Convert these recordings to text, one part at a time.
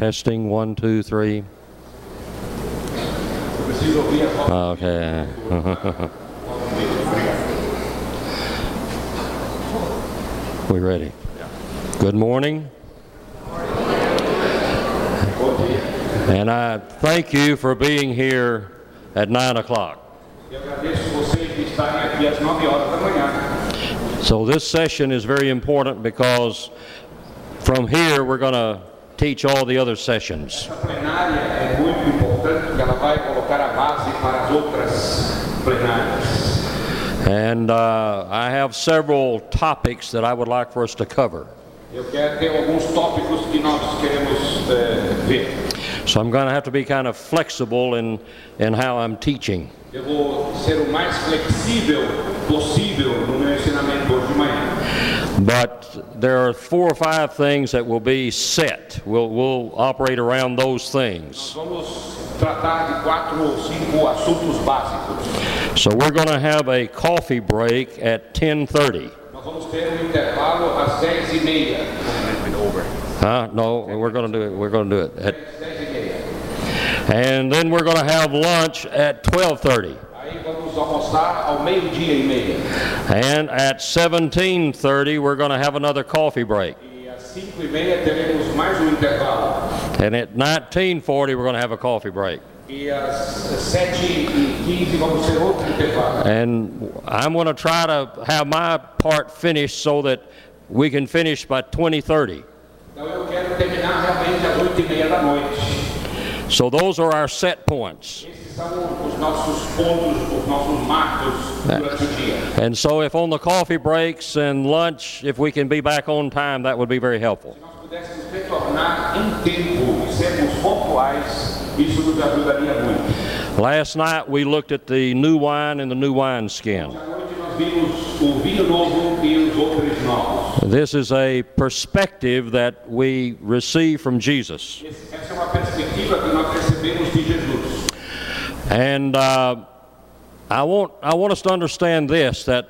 Testing one, two, three. Okay. we ready? Good morning. And I thank you for being here at 9 o'clock. Eu agradeço vocês de estarem aqui às 9 horas da manhã. So this session is very important because from here we're going to teach all the other sessions. Essa plenária é muito importante porque ela vai colocar a base para as outras plenárias. And uh, I have several topics that I would like for us to cover. Eu quero ter alguns tópicos que nós queremos eh. So I'm going to have to be kind of flexible in, in how I'm teaching. Eu vou ser o mais flexível possível no meu ensinamento hoje de manhã. But there are four or five things that will be set. We'll, we'll operate around those things. Vamos tratar de quatro ou cinco assuntos básicos. So we're going to have a coffee break at 10:30. Nós vamos ter um intervalo às 10 meia. Huh? No, we're going to do it. We're going to do it. At, Às 10 meia. and then we're going to have lunch at 12:30. Vamos almoçar ao meio-dia e meia. And at 17:30 we're going to have another coffee break. E às 5 e meia teremos mais um intervalo. And at 19:40 we're going to have a coffee break. Às 7 15 vamos ter outro intervalo. And I'm going to try to have my part finished so that we can finish by 2030. Então eu quero terminar realmente às 8 e meia da noite. So those are our set points. Esses são os nossos pontos, os nossos marcos durante o dia. And so if on the coffee breaks and lunch, if we can be back on time, that would be very helpful. Se nós pudéssemos retornar em tempo sermos pontuais, isso nos ajudaria muito. Last night we looked at the new wine and the new wineskin. À noite nós vimos o vinho novo e os outros novos. This is a perspective that we receive from Jesus. And uh, I, want, I want us to understand this that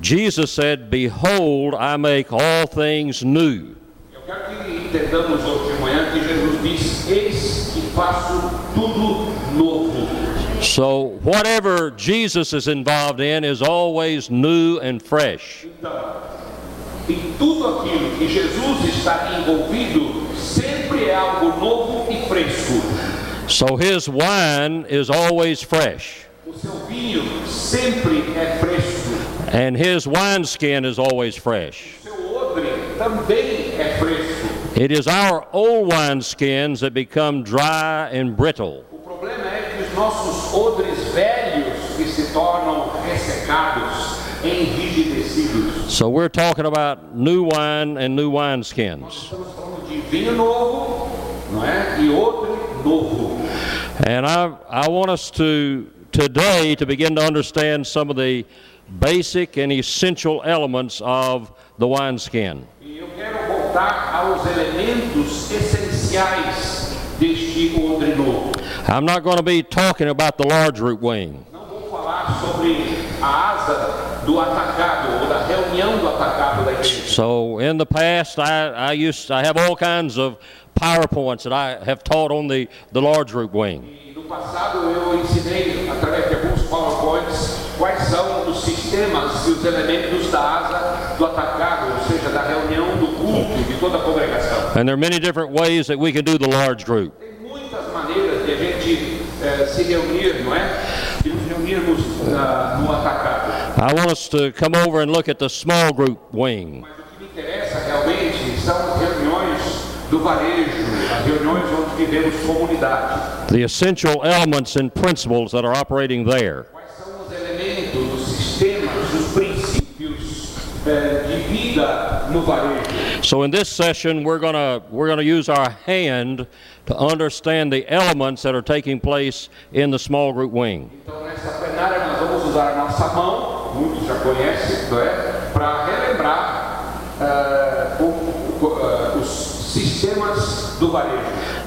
Jesus said, Behold, I make all things new. Eu quero que entendamos hoje de manhã que Jesus diz: Eis que faço tudo novo. So, whatever Jesus is involved in is always new and fresh. Em tudo aquilo que Jesus está envolvido, sempre é algo novo e fresco. So, his wine is always fresh, O seu vinho sempre é fresco. and his wineskin is always fresh. O seu odre também é fresco. It is our old wineskins that become dry and brittle. O problema é que os nossos odres velhos que se tornam ressecados, enrijecidos. So, we're talking about new wine and new wineskins. And I, I want us to today to begin to understand some of the basic and essential elements of the wineskin. Eu quero voltar aos elementos essenciais deste odre novo. I'm not going to be talking about the large group wing. Não vou falar sobre a asa do atacado ou da reunião do atacado da igreja. So in the past, I, I used I have all kinds of PowerPoints that I have taught on the, the large group wing. No passado eu ensinei, através de alguns PowerPoints, quais são os sistemas e os elementos da asa do atacado, ou seja, da reunião do culto de toda a congregação. And there are many different ways that we can do the large group. Tem muitas maneiras de a gente eh, se reunir, não é? De nos reunirmos ah, no atacado. I want us to come over and look at the small group wing. Mas o que me interessa realmente são reuniões do varejo, reuniões onde vivemos comunidade. The essential elements and principles that are operating there. Quais são os elementos, os sistemas, os princípios eh, de vida no varejo? So in this session, we're gonna we're gonna use our hand to understand the elements that are taking place in the small group wing. Então, nessa plenária, nós vamos usar a nossa mão, muitos já conhecem, não é? Para relembrar eh, o- o- eh, os sistemas do varejo.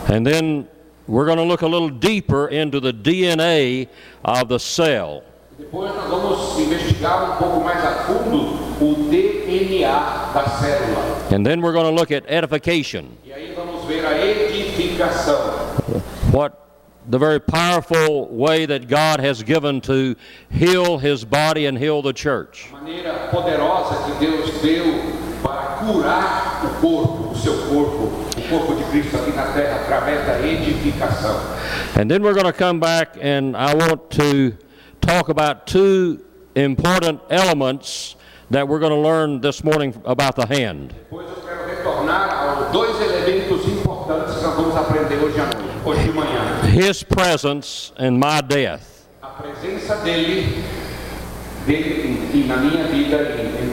And then we're going to look a little deeper into the DNA of the cell. Depois nós vamos investigar um pouco mais a fundo o DNA da célula. And then we're going to look at edification. E aí vamos ver a edificação. what the very powerful way that God has given to heal his body and heal the church. A maneira poderosa que Deus deu para curar o corpo, o seu corpo, corpo de Cristo aqui na terra, através da edificação. And then we're going to come back and I want to talk about two important elements that we're going to learn this morning about the hand. Depois eu quero retornar aos dois elementos importantes que nós vamos aprender hoje à noite, hoje de manhã. His presence and my death. A presença dele, dele e na minha vida,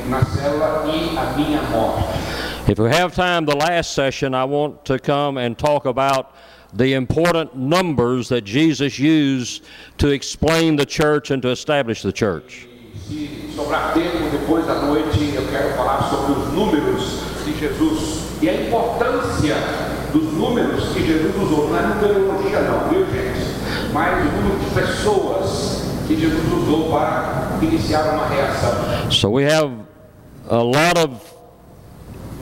na célula e a minha morte. If we have time, the last session, I want to come and talk about the important numbers that Jesus used to explain the church and to establish the church. Se sobrar tempo depois da noite, eu quero falar sobre os números de Jesus e a importância dos números que Jesus usou. Não é numerologia não, viu gente? Mas o número de pessoas que Jesus usou para iniciar uma reação. So we have a lot of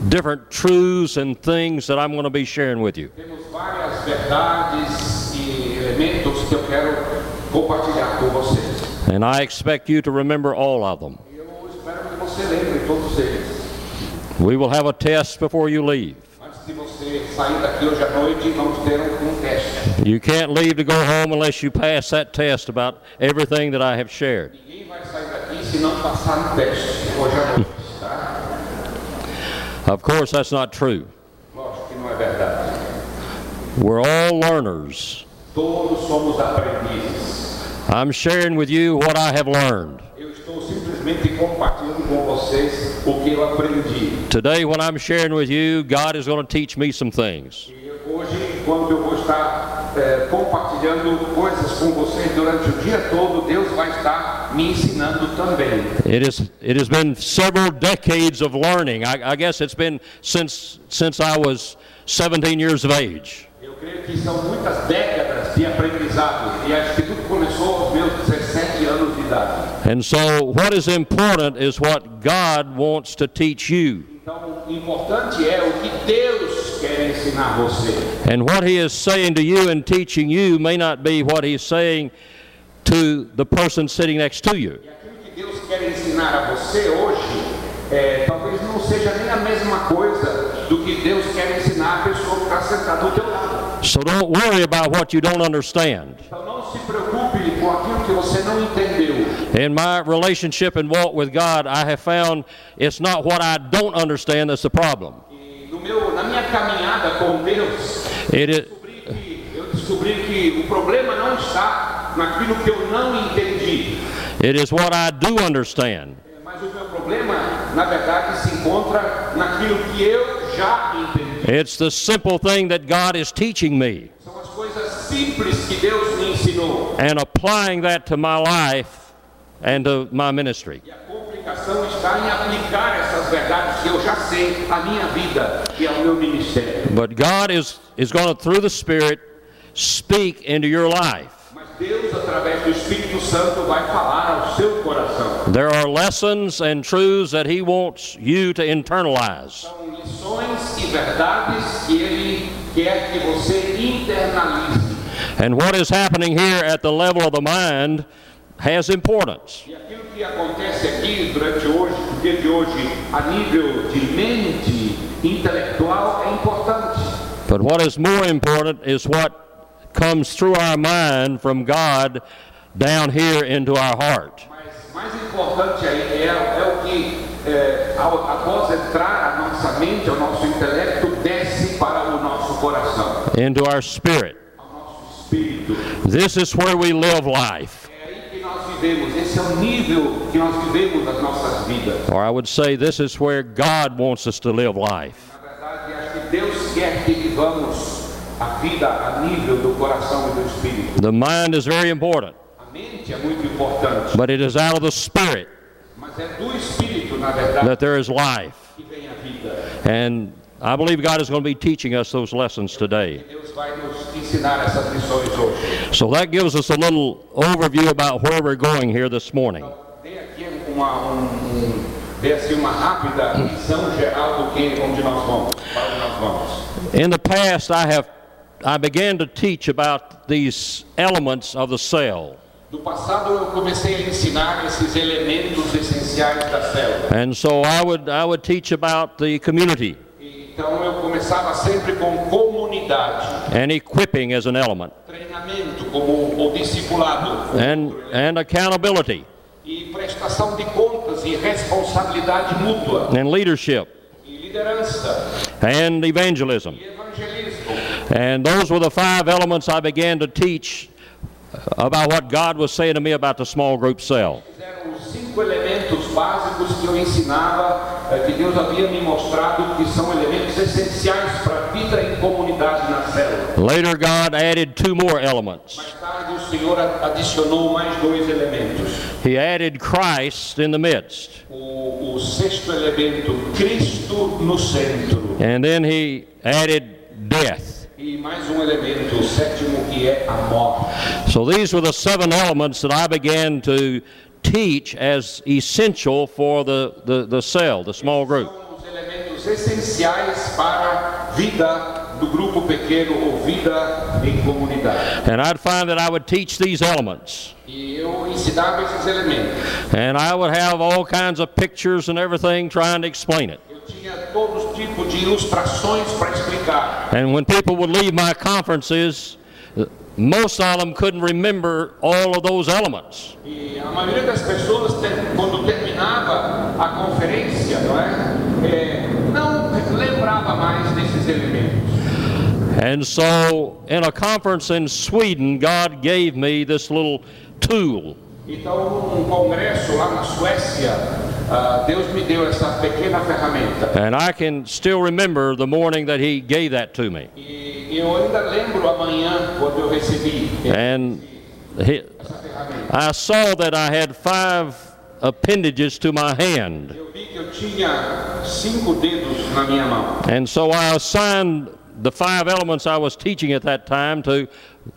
different truths and things that I'm going to be sharing with you. Temos várias verdades elementos que eu quero compartilhar com vocês. And I expect you to remember all of them. Eu espero que você lembre todos eles. We will have a test before you leave. Antes de você sair daqui hoje à noite, vamos ter um, um. You can't leave to go home unless you pass that test about everything that I have shared. Ninguém vai sair daqui se não passar no teste hoje à noite, tá? Of course, that's not true. Lógico que não é verdade. We're all learners. Todos somos aprendizes. I'm sharing with you what I have learned. Eu estou simplesmente compartilhando com vocês o que eu aprendi. Today, when I'm sharing with you, God is going to teach me some things. Hoje, quando eu vou estar eh, compartilhando coisas com vocês durante o dia todo, Deus vai estar me ensinando também. It is. It has been several decades of learning. I, I guess it's been since since I was 17 years of age. Eu creio que são muitas décadas de aprendizado e acho que tudo começou aos meus 17 anos de idade. And so, what is important is what God wants to teach you. Então, o importante é o que Deus. And what He is saying to you and teaching you may not be what He's saying to the person sitting next to you. Aquilo que Deus quer ensinar a você hoje, é, talvez não seja nem a mesma coisa do que Deus quer ensinar a pessoa que está sentada do teu lado. So don't worry about what you don't understand. Então não se preocupe com aquilo que você não entendeu. In my relationship and walk with God, I have found it's not what I don't understand that's the problem. E no meu, na minha caminhada com Deus, It is, descobri que, eu descobri que o problema não está naquilo que eu não entendi. it is what I do understand. Mas o meu problema, na verdade, se encontra naquilo que eu já entendi. It's the simple thing that God is teaching me São as coisas simples que Deus me ensinou. and applying that to my life and to my ministry. Está em aplicar essas verdades que eu já sei à minha vida e ao meu ministério. But God is, is going to, through the Spirit, speak into your life. Mas Deus, através do Espírito Santo, vai falar ao seu coração. There are lessons and truths that He wants you to internalize. São lições e verdades que Ele quer que você internalize. And what is happening here at the level of the mind has importance. E aquilo que acontece aqui durante hoje, o dia de hoje, a nível de mente intelectual, é importante. But what is more important is what comes through our mind from God down here into our heart. Mas mais importante aí é, é o que, é, ao, após entrar a nossa mente, ao nosso intelecto, desce para o nosso coração, into our spirit. ao nosso espírito. This is where we live life. É aí que nós vivemos, esse é o nível que nós vivemos das nossas vidas. Or I would say this is where God wants us to live life. Na verdade, acho que Deus quer que vivamos a vida a nível do coração e do espírito. The mind is very important, A mente é muito importante, but it is out of the spirit mas é do espírito, na verdade, that there is life. que vem a vida. And I believe God is going to be teaching us those lessons today. Deus vai nos ensinar essas lições hoje. So that gives us a little overview about where we're going here this morning. Dei aqui uma, um, um, dei assim uma rápida visão geral do que onde nós vamos, para onde nós vamos. In the past, I have I began to teach about these elements of the cell. Do passado eu comecei a ensinar esses elementos essenciais da célula. And so I would, I would teach about the community Então eu começava sempre com and equipping as an element, o um, um discipulado and, and accountability prestação de contas responsabilidade mútua and leadership and evangelism. And those were the five elements I began to teach about what God was saying to me about the small group cell. Cinco elementos básicos que eu ensinava, eh, que Deus havia me mostrado que são elementos essenciais para a vida em comunidade na célula. Later, God added two more elements. Mais tarde, o Senhor adicionou mais dois elementos. He added Christ in the midst, O, o sexto elemento, Cristo no centro. and then He added death. E mais um elemento, o sétimo, que é a morte. So these were the seven elements that I began to teach as essential for the, the, the cell, the small group. São os elementos essenciais para a vida do grupo pequeno ou vida em comunidade. And I'd find that I would teach these elements. Eu ensinava esses elementos. And I would have all kinds of pictures and everything trying to explain it. Eu tinha todos os tipos de ilustrações para explicar. And when people would leave my conferences, most of them couldn't remember all of those elements. E a maioria das pessoas, quando terminava a conferência, não é? É, eh, não lembrava mais desses elementos. And so, in a conference in Sweden, God gave me this little tool. Então, num congresso lá na Suécia, Uh, Deus me deu essa pequena ferramenta. And I can still remember the morning that He gave that to me. E eu ainda lembro amanhã, quando eu recebi And he. I saw that I had five appendages to my hand. Eu vi que eu tinha cinco dedos na minha mão. And so I assigned the five elements I was teaching at that time to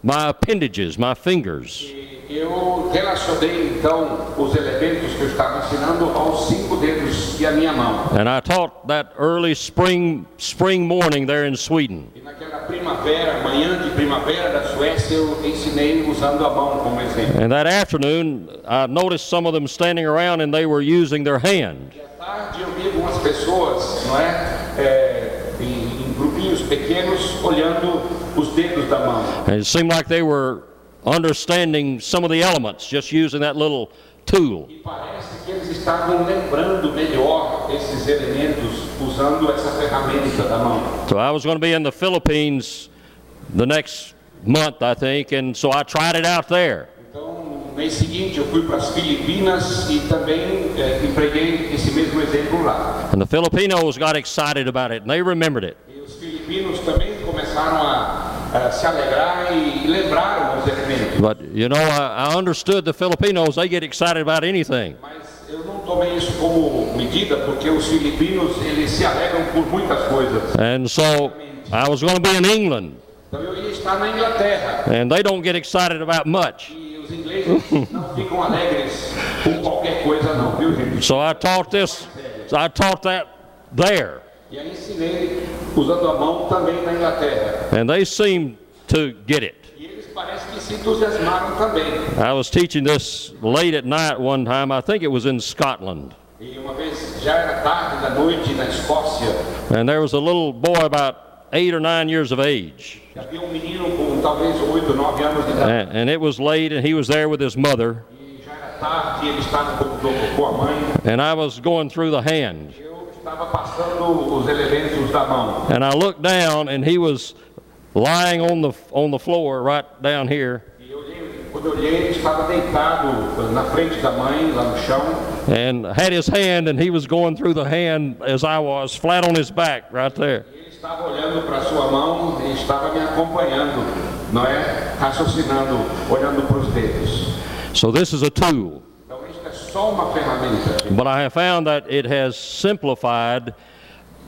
my appendages, my fingers. Eu relacionei então os elementos que eu estava ensinando aos cinco dedos e a minha mão. And I taught that early spring spring morning there in Sweden. E naquela primavera, manhã de primavera da Suécia, eu ensinei usando a mão como exemplo. And that afternoon, I noticed some of them standing around and they were using their hand. E à tarde eu vi algumas pessoas, não é, É, em, em grupinhos pequenos, olhando os dedos da mão. And it seemed like they were understanding some of the elements just using that little tool. E parece que eles estavam lembrando melhor esses elementos usando essa ferramenta da mão. So I was going to be in the Philippines the next month, I think, and so I tried it out there. Então, mês seguinte, eu fui para as Filipinas e também é, empreguei esse mesmo exemplo lá. And the Filipinos got excited about it and they remembered it. E os filipinos também começaram a, a se alegrar e os elementos. But you know, I, I understood the Filipinos, they get excited about anything. Mas eu não tomei isso como medida, porque os filipinos eles se alegram por muitas coisas. And so I was going to be in England Então eu ia estar na Inglaterra and they don't get excited about much. e os ingleses não ficam alegres com qualquer coisa não, viu gente? So I taught this, I taught that there. Aí ensinei usando a mão também na Inglaterra. And they seemed to get it. Eles parecem que se entusiasmaram também. I was teaching this late at night one time, I think it was in Scotland. Uma vez já era tarde da noite na Escócia, And there was a little boy about eight or nine years of age. um menino com talvez 8, 9 anos de idade. And, and it was late, and he was there with his mother. Já era tarde, ele estava com, com a mãe. And I was going through the hand. Eu estava passando os elementos da mão. And I looked down, and he was lying on the, on the floor right down here. Eu olhei, quando eu olhei, ele estava deitado na frente da mãe, lá no chão. and had his hand, and he was going through the hand as I was, flat on his back right there. Ele estava olhando para sua mão estava me acompanhando, não é? Raciocinando, olhando para os dedos. So this is a tool. But I have found that it has simplified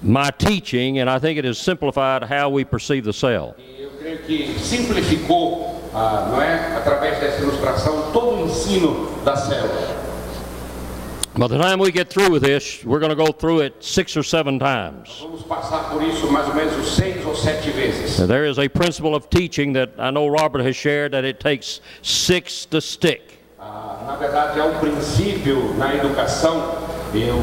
my teaching, and I think it has simplified how we perceive the cell. Eu creio que simplificou, ah, não é? Através dessa ilustração, todo o ensino da célula. By the time we get through with this, we're going to go through it six or seven times. Vamos passar por isso mais ou menos seis ou sete vezes. Now, There is a principle of teaching that I know Robert has shared that it takes six to stick. Ah, na verdade, há um princípio na educação eu,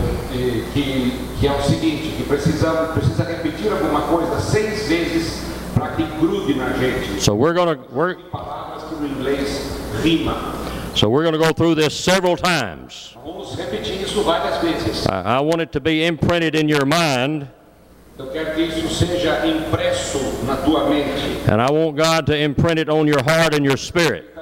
que, que é o seguinte, que precisa, precisa repetir alguma coisa seis vezes para que grude na gente. So we're going to we're Palavras que no inglês rima. so we're going to go through this several times. Vamos repetir isso várias vezes. I, I want it to be imprinted in your mind, Eu quero que isso seja impresso na tua mente, and I want God to imprint it on your heart and your spirit.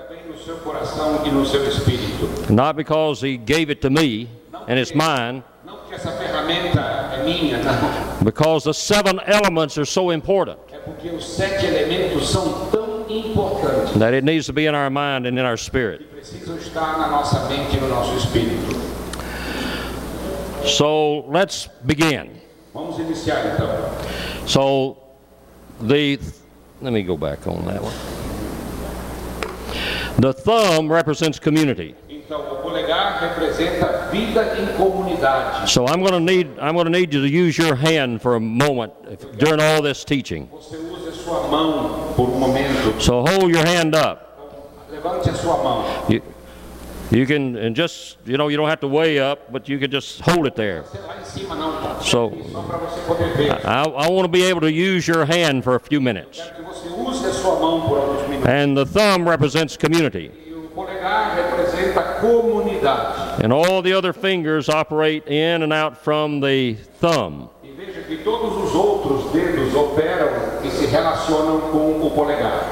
Not because He gave it to me and it's mine, Não porque essa ferramenta é minha, não. because the seven elements are so important É porque os sete elementos são tão importantes. that it needs to be in our mind and in our spirit. Precisam estar na nossa mente no nosso espírito. So let's begin. Vamos iniciar então. So the let me go back on that one. The thumb represents community. Então, o polegar representa vida em comunidade. So I'm going to need I'm going to need you to use your hand for a moment if- during all this teaching. Você usa sua mão por um momento. So hold your hand up. Levante a sua mão. You, you can and just you know you don't have to weigh up, but you can just hold it there. Você lá em cima não tá. So Só para você poder ver. I, I want to be able to use your hand for a few minutes. And the thumb represents community. And all the other fingers operate in and out from the thumb.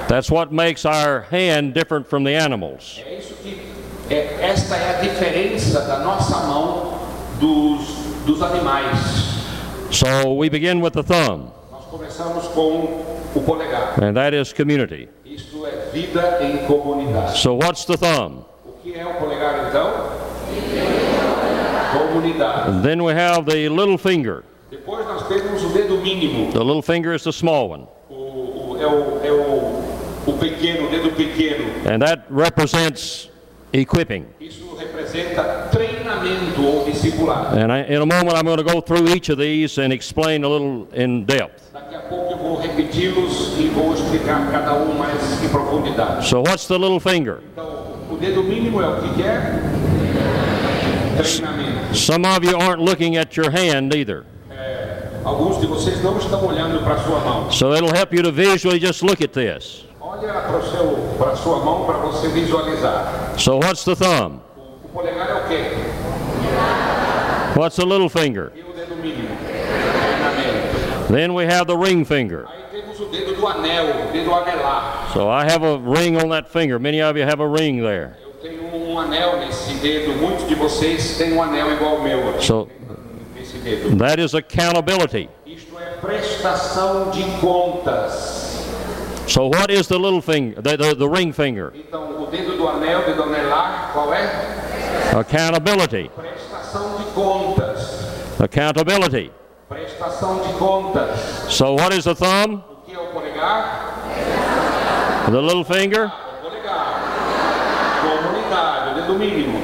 That's what makes our hand different from the animals. So we begin with the thumb, o polegar. and that is community. Isto é vida em comunidade. So what's the thumb? O que é o polegar então? Comunidade. And then we have the little finger. Depois nós temos o dedo mínimo. The little finger is the small one, O, o- é o, é o, o pequeno, o dedo pequeno. and that represents equipping. Isso representa treinamento ou discipulado. And I, in a moment, I'm going to go through each of these and explain a little in depth. Daqui a pouco eu vou repeti-los e vou explicar cada um mais em profundidade. So what's the little finger? Então, o dedo mínimo é o que que? Treinamento. Some of you aren't looking at your hand either. Alguns de vocês não estão olhando para sua mão. So it'll help you to visually just look at this. Olha para seu, para sua mão para você visualizar. So what's the thumb? O polegar é o quê? What's the little finger? E o dedo mínimo? Treinamento. Then we have the ring finger. Aí temos o dedo do anel, o dedo anelar. So I have a ring on that finger. Many of you have a ring there. Um anel nesse dedo. Muitos de vocês têm um anel igual ao meu aqui, So that is accountability. Isto é prestação de contas. So what is the little finger, the, the, the ring finger? Então, o dedo do anel, o dedo anelar, qual é? Accountability. Prestação de contas. Accountability. Prestação de contas. So what is the thumb? O que é o polegar? The little finger? Ah, Comunidade, o dedo mínimo.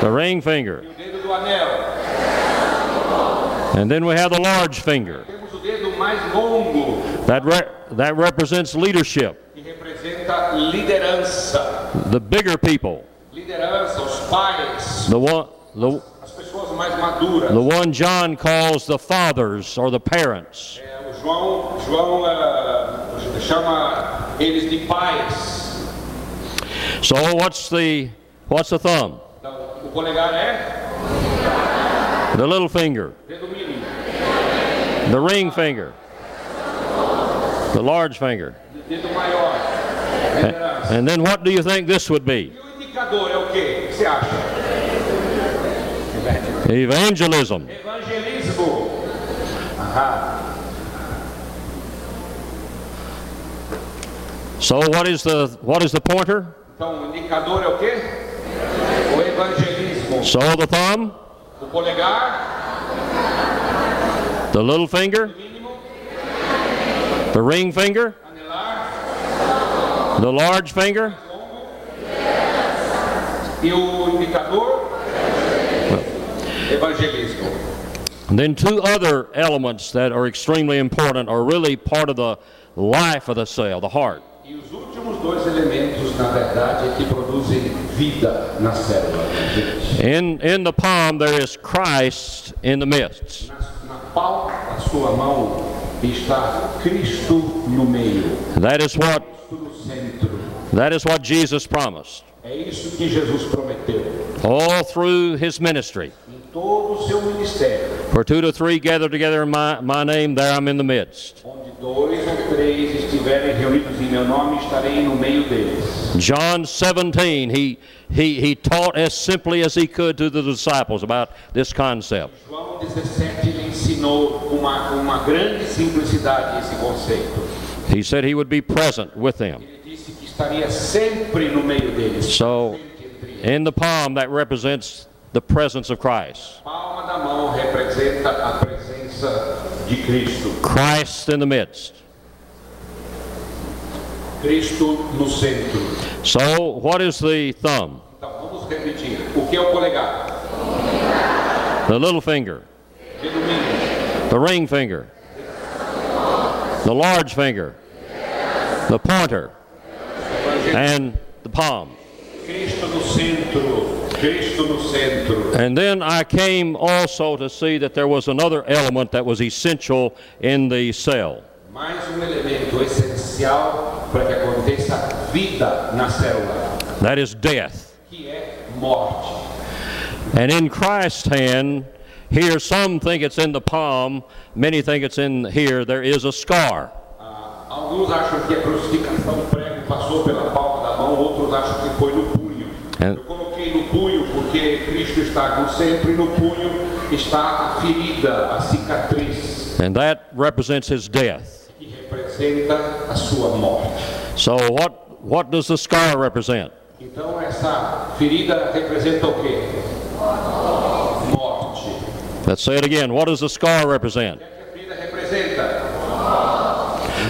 The ring finger. E o dedo do anel. And then we have the large finger. Temos o dedo mais longo, That, re- that represents leadership. que representa liderança. The bigger people. Liderança, os pais, The one, the, as pessoas mais maduras. the one John calls the fathers or the parents. João, João ah, chama eles de pais. So what's the, what's the thumb? O polegar é The little finger. The ring finger. The large finger. dedo And then what do you think this would be? E o indicador é o quê? O que você acha? Evangelism. Evangelismo. So what is the what is the pointer? Então, o indicador é o quê? O evangelismo. So the thumb, O polegar, the little finger, the ring finger, the large finger, e o indicador. And then two other elements that are extremely important are really part of the life of the cell, the heart. Os últimos dois elementos, na verdade, é que produzem vida na célula, né, gente. In, in the palm, there is Christ in the midst. Na, na palma da sua mão está Cristo no meio, That is what, Cristo no centro. that is what Jesus promised. É isso que Jesus prometeu. All through his ministry. Em todo o seu ministério, For two to three gather together in my, my name, there I'm in the midst. onde dois ou três estiverem reunidos em meu nome, estarei no meio deles. John 17, he, he, he taught as simply as he could to the disciples about this concept. João 17 ele ensinou com uma, com uma grande simplicidade esse conceito. He said he would be present with them. Ele disse que estaria sempre no meio deles. So, presente entre eles. in the palm, that represents the presence of Christ. Christ in the midst. So, what is the thumb? The little finger, the ring finger, the large finger, the pointer, and the palm. Cristo no centro. Cristo no centro. And then I came also to see that there was another element that was essential in the cell. Mais elemento essencial para que aconteça vida na célula, That is death. que é morte. And in Christ's hand, here some think it's in the palm, many think it's in here, there is a scar. Ah, porque Cristo está no centro e no punho está a ferida, a cicatriz, And that represents his death. que representa a sua morte. So what, what does the scar represent? Então essa ferida representa o quê? Morte. Let's say it again. What does the scar represent? O que a ferida representa?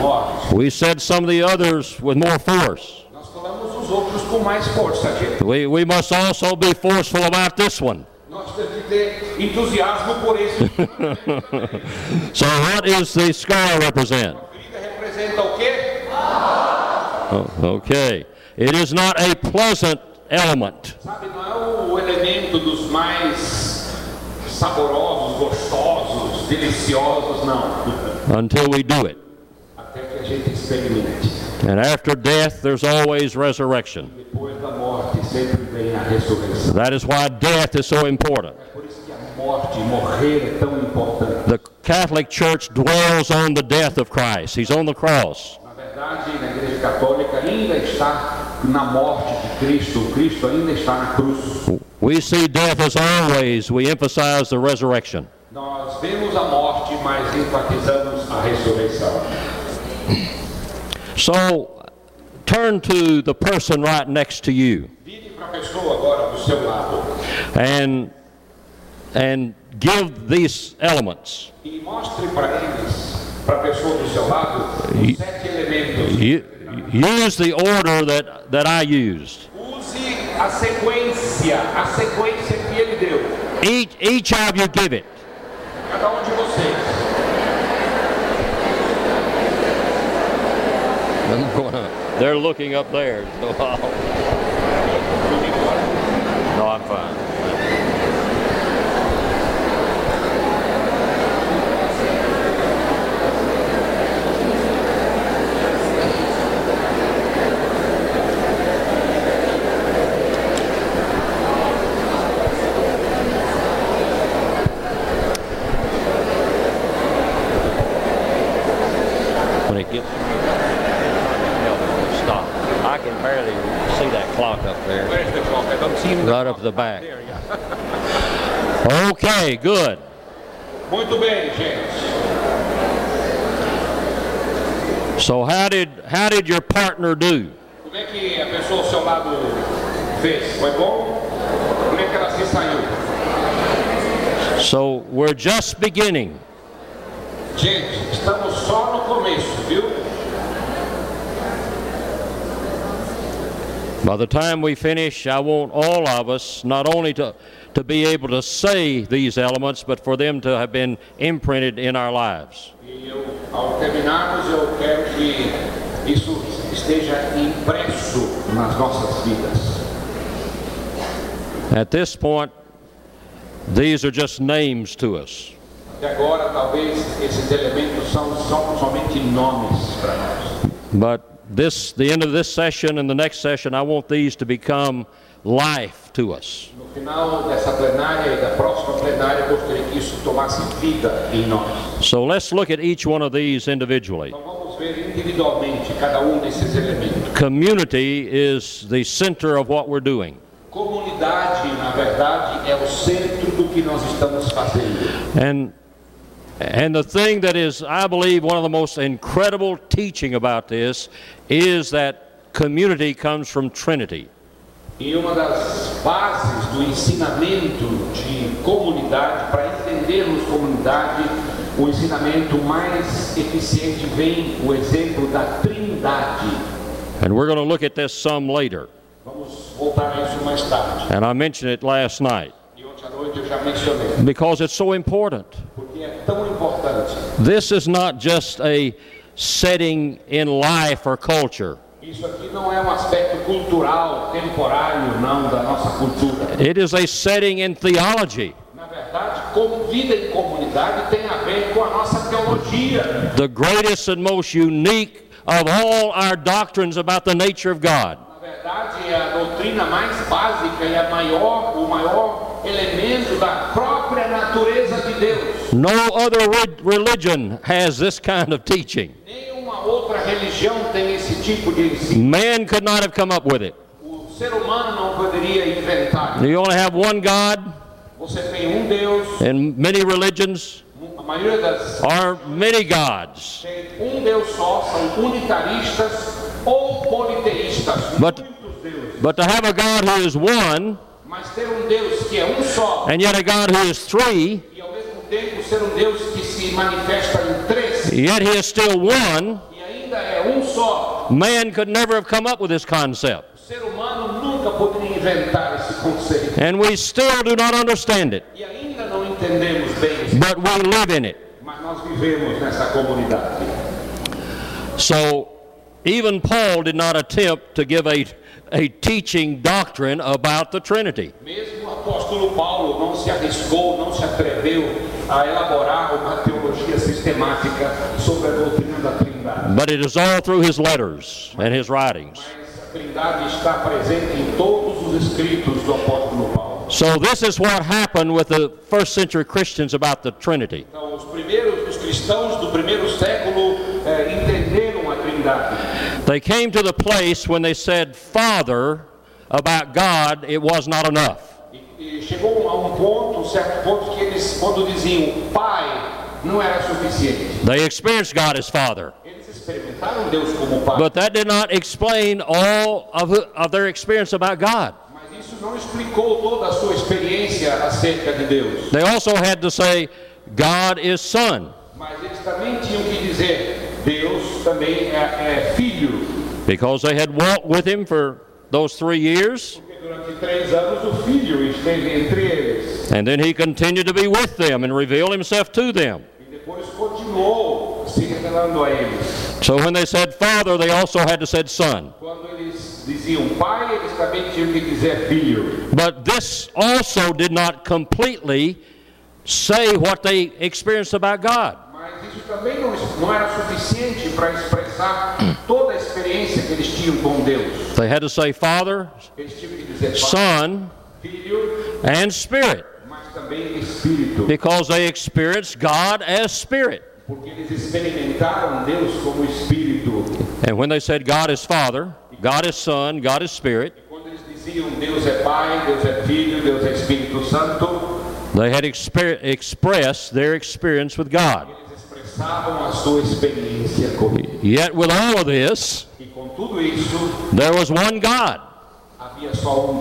Morte. We said some of the others with more force. Nós falamos os outros com mais força. We, we must also be forceful about this one. Nós temos que ter entusiasmo por esse. So what does the scar represent? Representa o quê? Oh, okay. It is not a pleasant element. Sabe, não é o elemento dos mais saborosos, gostosos, deliciosos, não. until we do it. Até que a gente experimente. And after death, there's always resurrection. Depois da morte sempre vem a ressurreição. That is why death is so important. Por isso que a morte, morrer é tão importante. The Catholic Church dwells on the death of Christ. He's on the cross. Na verdade, na Igreja Católica ainda está na morte de Cristo. O Cristo ainda está na cruz. We see death as always, we emphasize the resurrection. Nós vemos a morte, mas enfatizamos a ressurreição. So turn to the person right next to you Vire para a pessoa agora do seu lado and, and give these elements. mostre para eles, para a pessoa do seu lado, os sete elementos. You, use the order that, that I used. Use a sequência, a sequência que ele deu. Each, each of you give it. Um de vocês. They're looking up there. No, I'm fine. Gets stop. I can barely see that clock up there. Where's the clock? I don't see the Right clock. up the back. There, yeah. Okay, good. Muito bem, gente. So how did how did your partner do? Como é que a pessoa ao seu lado fez? Foi bom? Como é que ela se saiu? So we're just beginning. Gente, estamos só no começo, viu? By the time we finish, I want all of us not only to, to be able to say these elements, but for them to have been imprinted in our lives. E eu, ao terminarmos, eu quero que isso esteja impresso nas nossas vidas. At this point, these are just names to us. Até agora, talvez esses elementos são, são somente nomes para nós. But this, the end of this session and the next session, I want these to become life to us. No final dessa plenária e da próxima plenária, gostaria que isso tomasse vida em nós. So let's look at each one of these individually. Então vamos ver individualmente cada um desses elementos. Community is the center of what we're doing. Comunidade, na verdade, é o centro do que nós estamos fazendo. And and the thing that is, I believe, one of the most incredible teaching about this is that community comes from Trinity. E uma das bases do ensinamento de comunidade, para entendermos comunidade, o ensinamento mais eficiente vem o exemplo da Trindade. And we're going to look at this some later. Vamos voltar a isso mais tarde. And I mentioned it last night because it's so important. This is not just a setting in life or culture. It is a setting in theology. The greatest and most unique of all our doctrines about the nature of God. Da própria natureza de Deus. No other re- religion has this kind of teaching. Nenhuma outra religião tem esse tipo de ensino. Man could not have come up with it. O ser humano não poderia inventar. You only have one God, Você tem um Deus, and many religions a maioria das are many gods. tem um Deus só, são unitaristas ou politeístas, But- But to have a God who is one, Um Deus que é um and yet a God who is three, ao mesmo tempo ser um Deus que se manifesta em três yet he is still one, ainda é só, man could never have come up with this concept. o ser humano nunca poderia inventar esse conceito. And we still do not understand it, ainda não entendemos bem isso, but we live in it. mas nós vivemos nessa comunidade. So even Paul did not attempt to give a, a teaching doctrine about the Trinity. Mesmo o apóstolo Paulo não se arriscou, não se atreveu a elaborar uma teologia sistemática sobre a doutrina da Trindade. But it is all through his letters and his writings. Mas a Trindade está presente em todos os escritos do apóstolo Paulo. So this is what happened with the first century Christians about the Trinity. Então, os primeiros, os cristãos do primeiro século eh, entenderam a Trindade. They came to the place when they said Father about God, it was not enough. Um um certo ponto, que eles, quando diziam Pai, não era suficiente. They experienced God as Father. Eles experimentaram Deus como Pai. But that did not explain all of, of their experience about God. Mas isso não explicou toda a sua experiência acerca de Deus. They also had to say God is Son. Mas eles também tinham que dizer, Deus também é, é filho. because they had walked with him for those three years, and then he continued to be with them and reveal himself to them. So when they said Father, they also had to say Son. But this also did not completely say what they experienced about God. They had to say Father, Eles tinham que dizer pai, Son, and Spirit mas também espírito. because they experienced God as Spirit. Porque eles experimentaram Deus como espírito. And when they said God is Father, God is Son, God is Spirit, Quando eles diziam Deus é Pai, Deus é Filho, Deus é Espírito Santo, they had exper- expressed their experience with God. eles expressavam a sua experiência comigo. Yet with all of this, Com tudo isso, there was one God. um.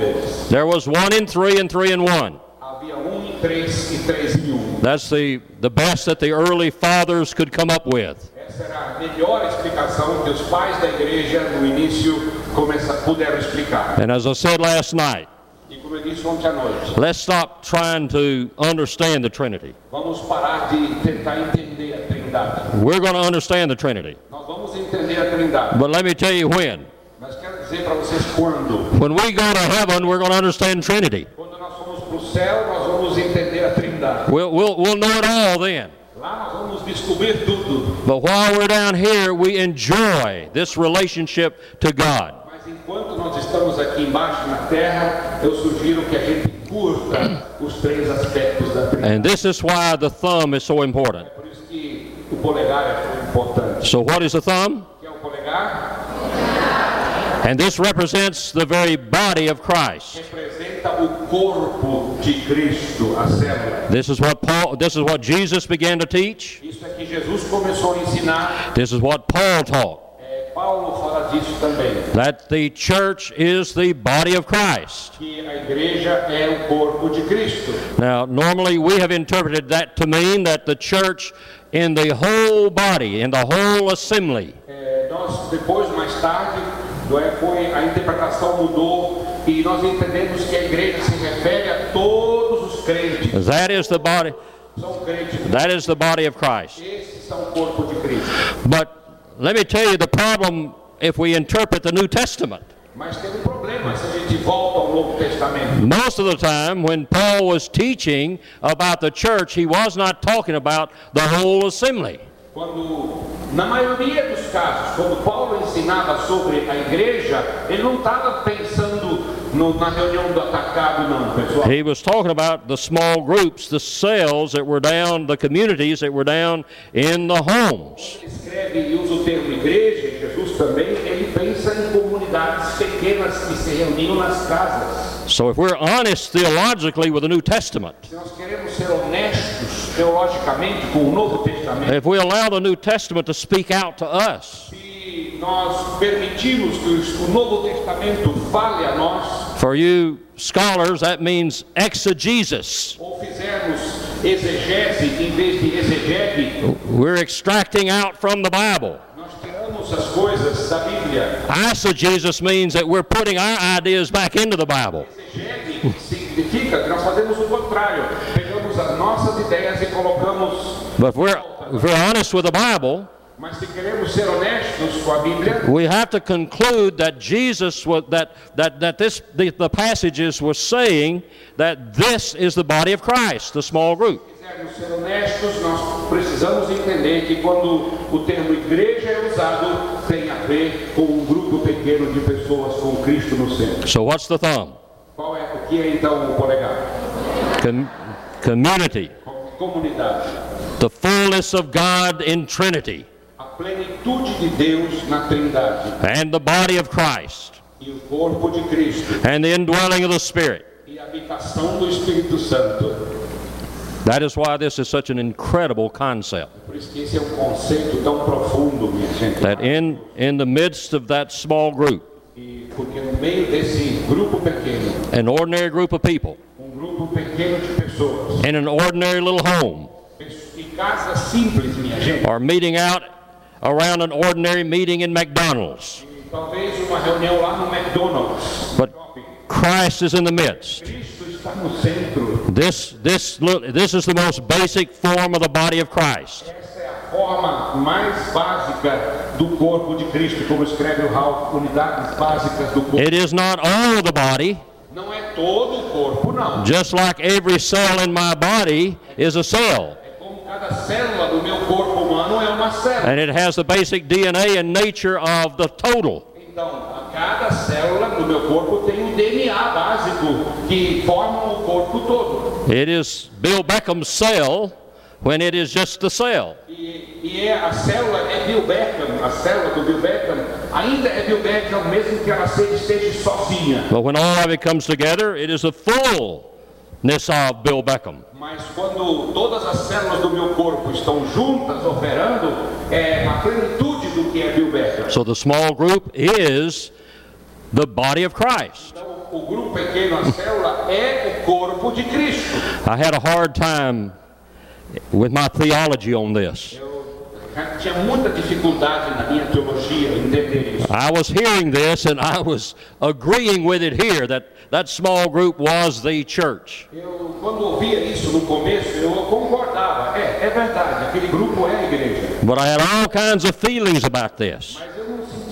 There was one in three and three in one. Um em três três em um. That's the, the best that the early fathers could come up with. Essa era a melhor explicação que os pais da igreja no início começa, puderam explicar. And as I said last night, como eu disse ontem à noite, let's stop trying to understand the Trinity. Vamos parar de tentar entender a Trindade. We're going to understand the Trinity. Nós vamos entender a Trindade. But let me tell you when. Mas quero dizer para vocês quando. When we go to heaven, we're going to understand Trinity. Quando nós formos para o céu, nós vamos entender a Trindade. We'll, we'll, we'll know it all then. Lá nós vamos descobrir tudo. But while we're down here, we enjoy this relationship to God. Enquanto nós estamos aqui embaixo na terra, eu sugiro que a gente curta os três aspectos da Trindade. And this is why the thumb is so important. Por isso que o polegar é tão importante. So, what is the thumb? Que é o polegar? And this represents the very body of Christ. Representa o corpo de Cristo, a célula. This is what Paul this is what Jesus began to teach. Isso é que Jesus começou a ensinar. This is what Paul taught. Paulo fala disso também. That the church is the body of Christ. Que a igreja é o corpo de Cristo. Now, normally we have interpreted that to mean that the church in the whole body, in the whole assembly, É, nós depois, mais tarde, é, foi, a interpretação mudou e nós entendemos que a igreja se refere a todos os crentes. that is the body that is the body of Christ. Esses são o corpo de Cristo. But let me tell you the problem if we interpret the New Testament. Mas tem problema se a gente volta ao Novo Testamento. Most of the time, when Paul was teaching about the church, he was not talking about the whole assembly. Quando, na maioria dos casos, quando Paulo ensinava sobre a igreja, ele não estava pensando no- na reunião do atacado, não, pessoal. He was talking about the small groups, the cells that were down, the communities that were down in the homes. Ele escreve e usa o termo igreja, Jesus também, ele pensa em comunidades pequenas que se reuniam nas casas. So if we're honest theologically with the New Testament, Se nós queremos ser honestos teologicamente com o Novo Testamento, if we allow the New Testament to speak out to us, se nós permitirmos que o Novo Testamento fale a nós, for you scholars, that means exegesis. ou fizermos exegese em vez de exegege, We're extracting out from the Bible. Nós tiramos as coisas da Bíblia. Eisegesis means that we're putting our ideas back into the Bible. Exegese significa que nós fazemos o contrário. Pegamos as nossas ideias colocamos. But if we're, if we're honest with the Bible, Mas se queremos ser honestos com a Bíblia, we have to conclude that Jesus was that that that this the, the passages were saying that this is the body of Christ, the small group. Quisermos ser honestos, nós precisamos entender que quando o termo igreja é usado, tem a ver com um grupo pequeno de pessoas com Cristo no centro. So what's the thumb? Qual é o que é então o polegar? Com- community, Comunidade. the fullness of God in Trinity, A plenitude de Deus na Trindade and the body of Christ, e o corpo de Cristo and the indwelling of the Spirit. e a habitação do Espírito Santo. That is why this is such an incredible concept. Por isso que esse é um conceito tão profundo, minha gente. That in in the midst of that small group, porque no meio desse grupo pequeno, an ordinary group of people um grupo pequeno de pessoas, in an ordinary little home casas simples, minha gente, are meeting out around an ordinary meeting in McDonald's. talvez uma reunião lá no McDonald's, But. Christ is in the midst. Cristo está no centro. This, this, look, this is the most basic form of the body of Christ. Essa é a forma mais básica do corpo de Cristo, como escreve o Ralph, unidades básicas do corpo. It is not all of the body, Não é todo o corpo, não. just like every cell in my body is a cell. É como cada célula do meu corpo humano é uma célula. And it has the basic DNA and nature of the total. Então, cada célula do meu corpo tem um DNA básico que forma o corpo todo. It is Bill Beckham's cell when it is just the cell. E, e é, a célula é Bill Beckham, a célula do Bill Beckham ainda é Bill Beckham, mesmo que ela esteja sozinha. But when all of it comes together, it is the fullness of Bill Beckham. Mas quando todas as células do meu corpo estão juntas, operando, é a plenitude do que é Bill Beckham. So the small group is the body of Christ. Então, o grupo pequeno, a célula, é o corpo de Cristo. I had a hard time with my theology on this. Eu Tinha muita dificuldade na minha teologia entender isso. I was hearing this and I was agreeing with it here that that small group was the church. Eu, quando ouvia isso no começo, eu concordava. É, é verdade, aquele grupo é a igreja. But I had all kinds of feelings about this.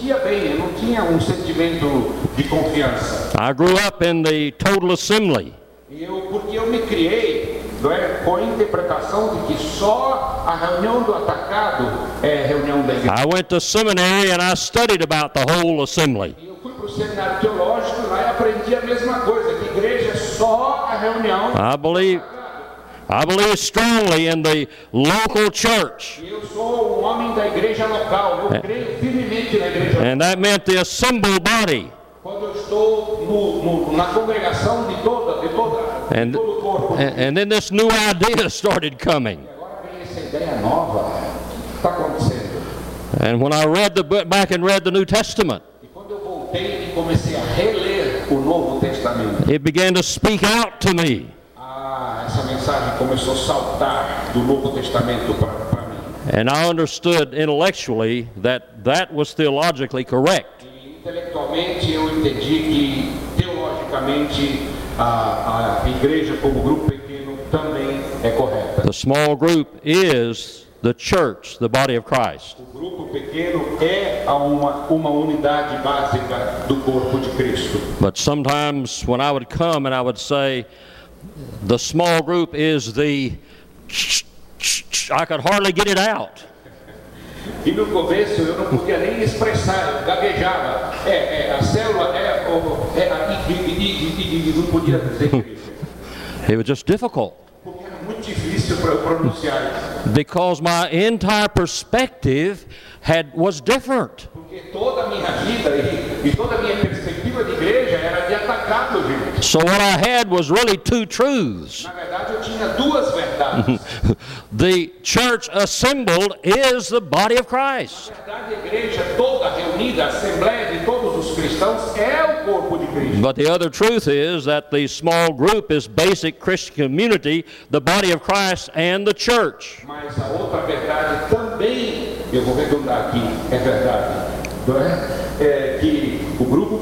Sentia bem, eu não tinha um sentimento de confiança. I grew up in the total assembly. E eu, porque eu me criei é, com a interpretação de que só a reunião do atacado é reunião da igreja. I went to seminary and I studied about the whole assembly. E eu fui para o seminário teológico e lá e aprendi a mesma coisa, que igreja é só a reunião I believe I believe strongly in the local church. Um homem da igreja local, eu creio firmemente na igreja local. And that meant the assembled body. Quando eu estou no- no- na congregação de toda, de toda, de And, todo o corpo. and then this new idea started coming. Agora vem essa ideia nova, o que está acontecendo? And when I read the book back and read the New Testament, quando eu voltei comecei a reler o Novo Testamento, it began to speak out to me. Mensagem começou a saltar do Novo Testamento para mim. And I understood intellectually that that was theologically correct. E intelectualmente eu entendi que teologicamente a, a igreja como grupo pequeno também é correta. The small group is the church, the body of Christ. O grupo pequeno é uma, uma unidade básica do corpo de Cristo. But sometimes when I would come and I would say, the small group is the, I could hardly get it out. E no começo eu não podia nem expressar, eu gaguejava. É, é, a célula é, o- é a, e, e, e não podia dizer. It was just difficult Porque era muito difícil para pronunciar because my entire perspective had was different. Porque toda a minha vida e, toda a minha perspectiva de igreja era de atacado, gente. So what I had was really two truths. Na verdade, eu tinha duas verdades. The church assembled is the body of Christ. Na verdade, a igreja toda reunida, a assembleia de todos os cristãos é o corpo de Cristo. But the other truth is that the small group is basic Christian community, the body of Christ, and the church. Mas a outra verdade também, eu vou é verdade, não é? É que o grupo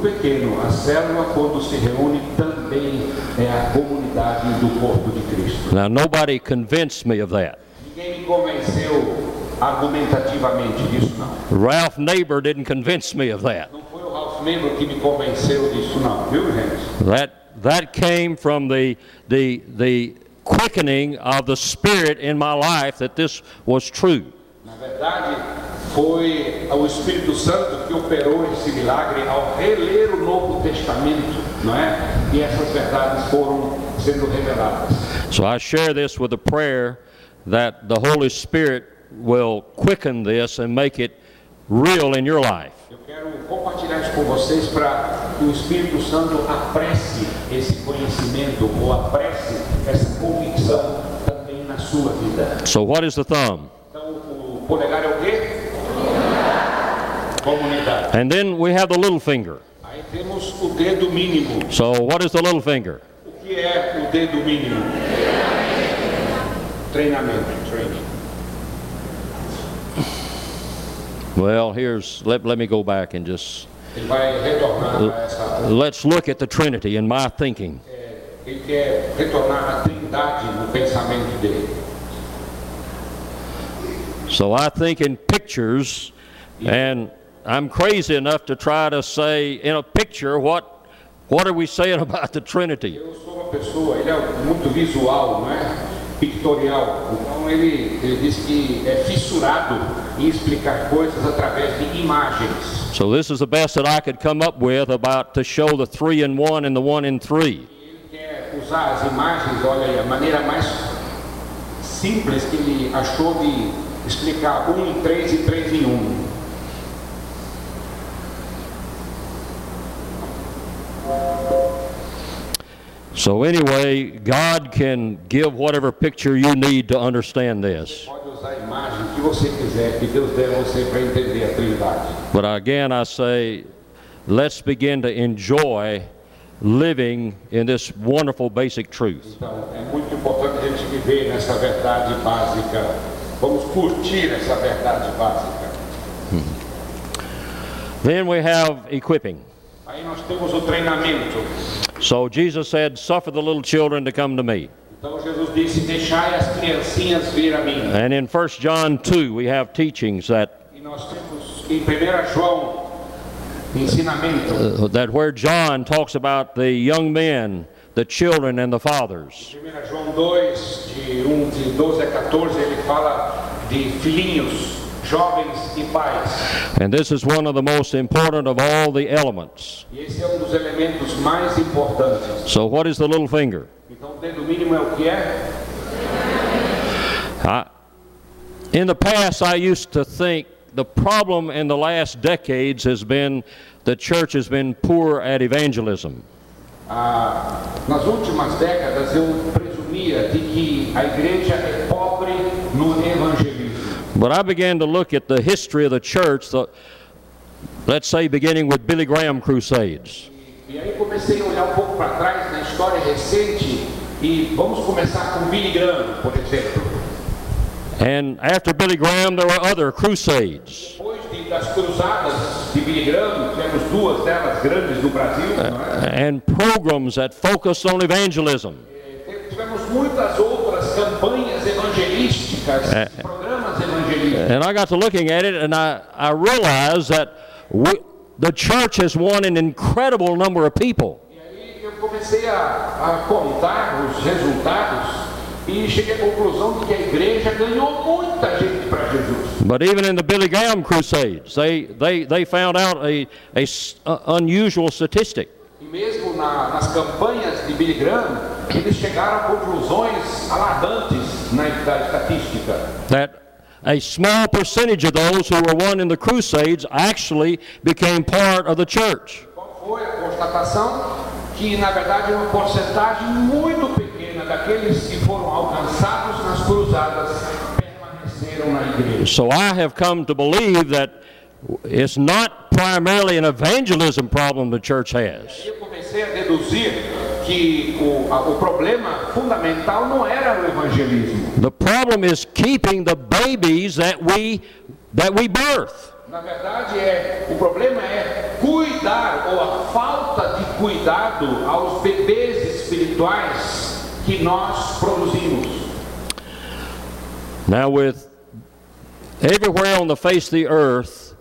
pequeno, a célula, quando se reúne, também é a comunidade do corpo de Cristo. Now, nobody convinced me of that. Ninguém me convenceu argumentativamente disso, não. Ralph Neighbour didn't convince me of that. Não foi o Ralph Membro que me convenceu disso, não, viu, gente? That, that came from the, the, the quickening of the Spirit in my life that this was true. Na verdade, foi o Espírito Santo que operou esse milagre ao reler o Novo Testamento, não é? E essas verdades foram sendo reveladas. So I share this with a prayer that the Holy Spirit will quicken this and make it real in your life. Eu quero compartilhar isso com vocês para que o Espírito Santo apresse esse conhecimento ou apresse essa convicção também na sua vida. So, what is the thumb? Então, o polegar é o quê? Comunidade. And then we have the little finger. Aí temos o dedo mínimo. So, what is the little finger? O que é o dedo mínimo? Treinamento. Training. Well, here's, let, let me go back and just, let's look at the Trinity in my thinking. é, Ele quer retornar à trindade no pensamento dele. So, I think in pictures, and I'm crazy enough to try to say in a picture what, what are we saying about the Trinity? Eu sou uma pessoa, ele é muito visual, não é? Pictorial. Então ele, ele diz que é fissurado em explicar coisas através de imagens. So, this is the best that I could come up with about to show the three in one and the one in three. Ele quer usar as imagens, olha aí, a maneira mais simples que ele achou de explicar um e em um. So, anyway, God can give whatever picture you need to understand this. Pode usar a imagem que você quiser, que Deus der a você para entender a Trindade. But again, I say, let's begin to enjoy living in this wonderful basic truth. Então, é muito importante a gente viver nessa verdade básica Vamos curtir essa verdade básica. Then we have equipping. Aí nós temos o treinamento. So Jesus said, Suffer the little children to come to me. Então Jesus disse: Deixai as criancinhas vir a mim. And in 1 John 2, we have teachings that, E nós temos em 1 João ensinamento. uh, that where John talks about the young men, the children, and the fathers. João 2, de 1 de 12 a 14, ele fala de filhinhos, jovens pais. And this is one of the most important of all the elements. So, what is the little finger? In the past, I used to think the problem in the last decades has been the church has been poor at evangelism. Ah, nas últimas décadas, eu presumia de que a igreja é pobre no evangelismo. But I began to look at the history of the church, the, let's say beginning with Billy Graham crusades. E aí comecei a olhar um pouco para trás na história recente e vamos começar com Billy Graham, por exemplo. And after Billy Graham, there were other crusades. Depois de, das cruzadas de Billy Graham, temos duas delas grandes no Brasil, não é? Uh, and programs that focused on evangelism. Eh, tivemos muitas outras campanhas evangelísticas, eh, programas evangelísticos. And I got to looking at it and I, I realized that we, the church has won an incredible number of people. E cheguei à conclusão de que a igreja ganhou muita gente para Jesus. But even in the Billy Graham crusades, they, they, they found out a, a unusual statistic. E mesmo na- nas campanhas de Billy Graham, eles chegaram a conclusões alarmantes na, da estatística. that a small percentage of those who were won in the Crusades actually became part of the church. Foi a constatação? Que na verdade uma porcentagem muito pequena daqueles que foram alcançados nas cruzadas permaneceram na igreja. So I have come to believe that it's not primarily an evangelism problem the church has. The problem is keeping the babies that we that we birth. Na verdade, é, o problema é cuidar, ou a falta de cuidado aos bebês espirituais que nós produzimos. Now with everywhere on the face of the earth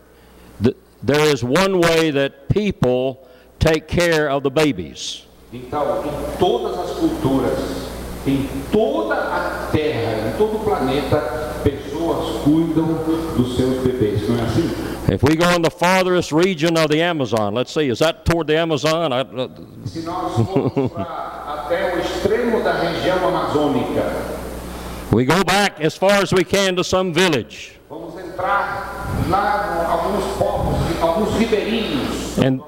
th- there is one way that people take care of the babies. Então, em todas as culturas, em toda a Terra, em todo o planeta, pessoas cuidam dos seus bebês, não é assim? If we go in the farthest region of the Amazon, let's see, is that toward the Amazon? I, uh, Se nós formos até o extremo da região amazônica, we go back as far as we can to some village, vamos entrar lá em alguns povos, alguns ribeirinhos and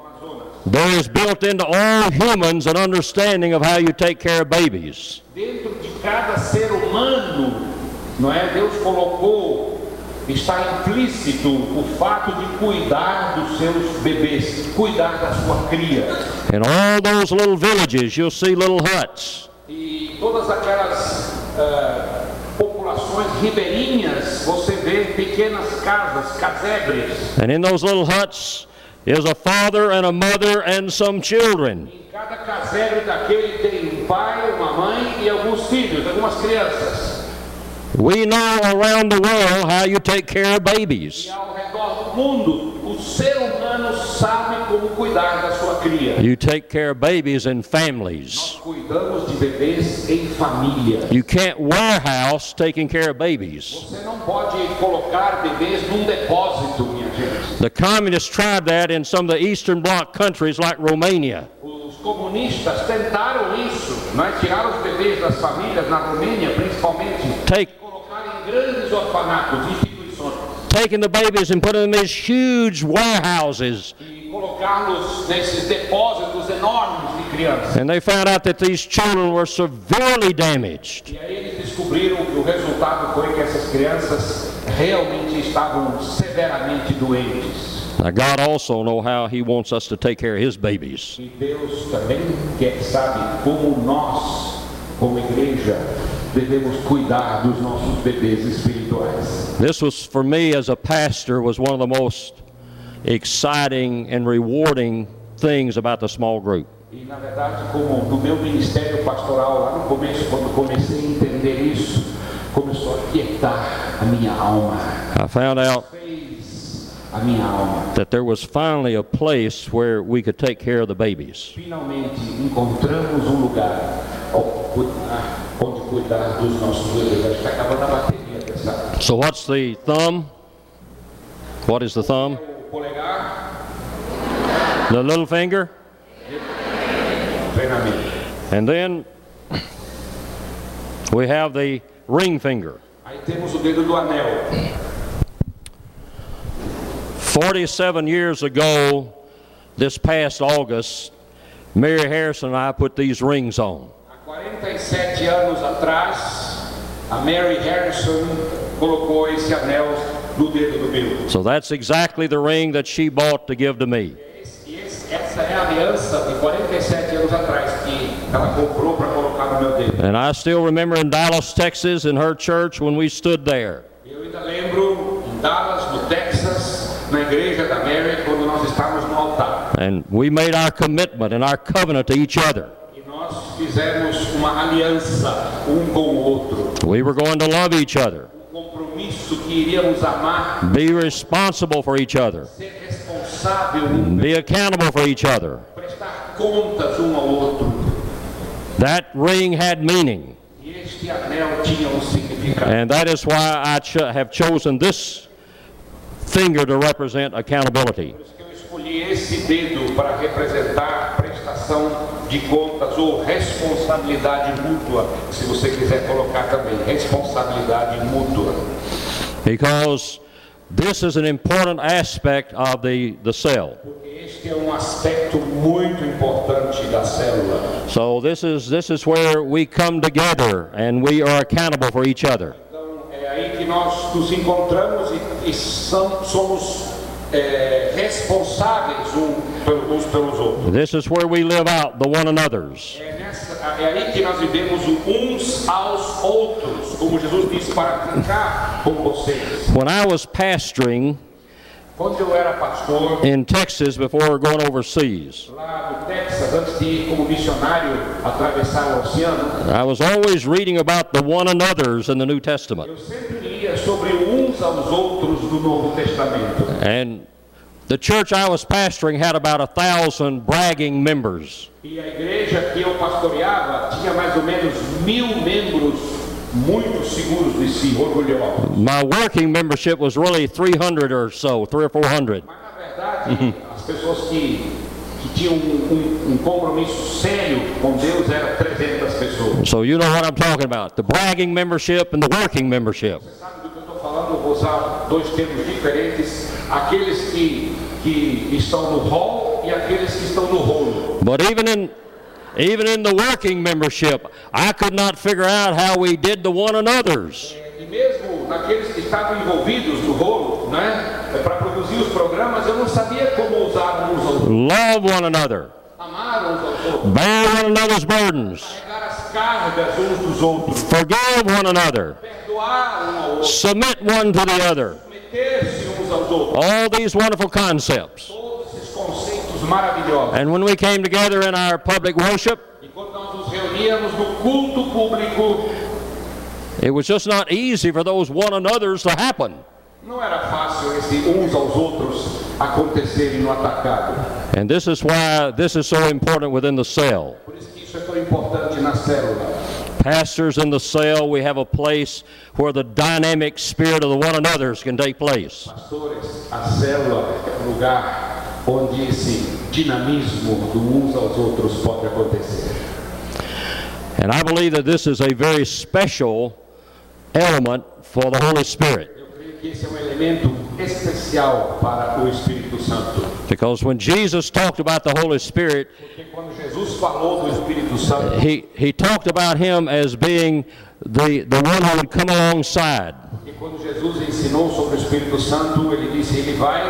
there is built into all humans an understanding of how you take care of babies. Dentro de cada ser humano, não é? Deus colocou, está implícito o fato de cuidar dos seus bebês, cuidar da sua cria. In all those little villages, you'll see little huts. E todas aquelas ah, populações ribeirinhas, você vê pequenas casas, casebres. And in those little huts is a father and a mother and some children. Em cada casebre daquele tem um pai, uma mãe e alguns filhos, algumas crianças. We know around the world how you take care of babies. E ao redor do mundo, ser humano sabe como cuidar da sua cria. You take care of babies Nós families. cuidamos de bebês em família. You can't warehouse taking care of babies. Você não pode colocar bebês num depósito, minha gente. The communists tried that in some of the Eastern Bloc countries like Romania. Os comunistas tentaram isso, não é? tirar os bebês das famílias na Romênia, principalmente, Take, colocar em grandes orfanatos, taking the babies and putting them in these huge warehouses. colocá-los nesses depósitos enormes de crianças. And they found out that these children were severely damaged. Aí eles descobriram que o resultado foi que essas crianças realmente estavam severamente doentes. Now, God also know how He wants us to take care of His babies. Deus também quer, sabe como nós, como igreja, devemos cuidar dos nossos bebês espirituais. This was, for me as a pastor, was one of the most exciting and rewarding things about the small group. E na verdade, como no meu ministério pastoral, lá no começo, quando comecei a entender isso, começou a quietar a minha alma. I found out Fez a minha alma. That there was finally a place where we could take care of the babies. Finalmente encontramos um lugar onde cuidar, dos nossos bebês. Acho que está acabando a bateria dessa. So, what's the thumb? What is the thumb? O polegar, The little finger? And then we have the ring finger. Aí temos o dedo do anel. 47 years ago, this past August, Mary Harrison and I put these rings on. 47 anos atrás, a Mary Harrison colocou esse anel no dedo do meu. So that's exactly the ring that she bought to give to me. Esse- esse- essa é a aliança de 47 anos atrás que ela comprou para colocar no meu dedo. And I still remember in Dallas, Texas, in her church when we stood there. Na igreja da Mary, quando nós estávamos no altar. And we made our commitment and our covenant to each other. E nós fizemos uma aliança um com o outro. We were going to love each other, Um compromisso que iríamos amar, be responsible for each other, ser responsável, um, be accountable for each other. prestar contas um ao outro. That ring had meaning. E este anel tinha um significado. And that is why I cho- have chosen this finger to represent accountability. Por isso que eu escolhi esse dedo para representar prestação de contas ou responsabilidade mútua, se você quiser colocar também, responsabilidade mútua. Because this is an important aspect of the, the cell. Porque este é um aspecto muito importante da célula. So this is, this is where we come together and we are accountable for each other. Aí que nós nos encontramos e, e são- somos é, responsáveis um uns pelos outros. This is where we live out the one another's. É, nessa- é aí que nós vivemos uns aos outros, como Jesus disse, para ficar com vocês. When I was pastoring Quando eu era pastor in Texas before going overseas, lá no Texas, antes de ir como missionário atravessar o oceano, I was always reading about the one another's in the New Testament. eu sempre lia sobre uns aos outros do Novo Testamento. And the church I was pastoring had about a thousand bragging members. E a igreja que eu pastoreava tinha mais ou menos mil membros muito seguros de si, orgulhosos. My working membership was really 300 or so, three or 400. Mas na verdade, as pessoas que, que tinham um, um- um compromisso sério com Deus eram 300 pessoas. So you know what I'm talking about the bragging membership and the working membership. Sabe do que eu estou falando? Eu vou usar dois termos diferentes: aqueles que, que estão no hall e aqueles que estão no rolo. But even in even in the working membership, I could not figure out how we did the one another's. E mesmo naqueles que estavam envolvidos no rolo, né, para produzir os programas, eu não sabia como usar uns aos outros, Love one another, amar uns aos outros, bear one another's burdens, carregar as cargas uns dos outros, forgive one another, perdoar um ao outro, submit one to the other. meter-se uns aos outros. All these wonderful concepts. Todos esses conceitos maravilhosos. And when we came together in our public worship, quando nós nos reuníamos no culto público, it was just not easy for those one another's to happen. não era fácil esse uns aos outros acontecerem no atacado. And this is why this is so important within the cell. Por isso que isso é tão importante na célula. Pastors in the cell, we have a place where the dynamic spirit of the one another's can take place. Pastores, a célula é lugar onde esse dinamismo do uns aos outros pode acontecer. And I believe that this is a very special element for the Holy Spirit. Eu creio que esse é um elemento especial para o Espírito Santo. Because when Jesus talked about the Holy Spirit, Jesus falou do Santo, he, he talked about him as being the, the one who would come alongside. e quando Jesus ensinou sobre o Espírito Santo, ele disse: Ele vai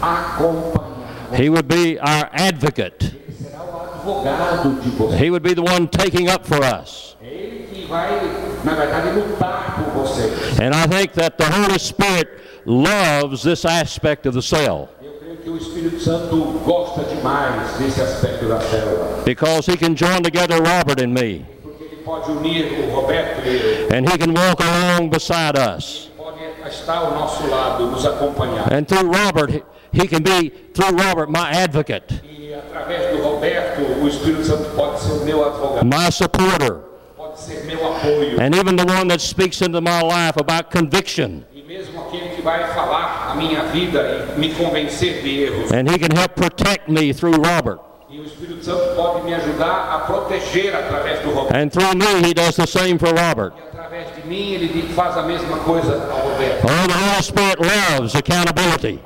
acompanhar. He would be our advocate. Ele será o advogado de você. He would be the one taking up for us. É ele que vai, na verdade, lutar por vocês. And I think that the Holy Spirit loves this aspect of the cell Eu creio que o Espírito Santo gosta demais desse aspecto da célula. because he can join together Robert and me, Porque ele pode unir o Roberto eu. and he can walk along beside us. Pode estar ao nosso lado, nos acompanhar. And through Robert, he- can be, through Robert, my advocate, my supporter, and even the one that speaks into my life about conviction. And he can help protect me through Robert. And through me, he does the same for Robert. Oh, the Holy Spirit loves accountability.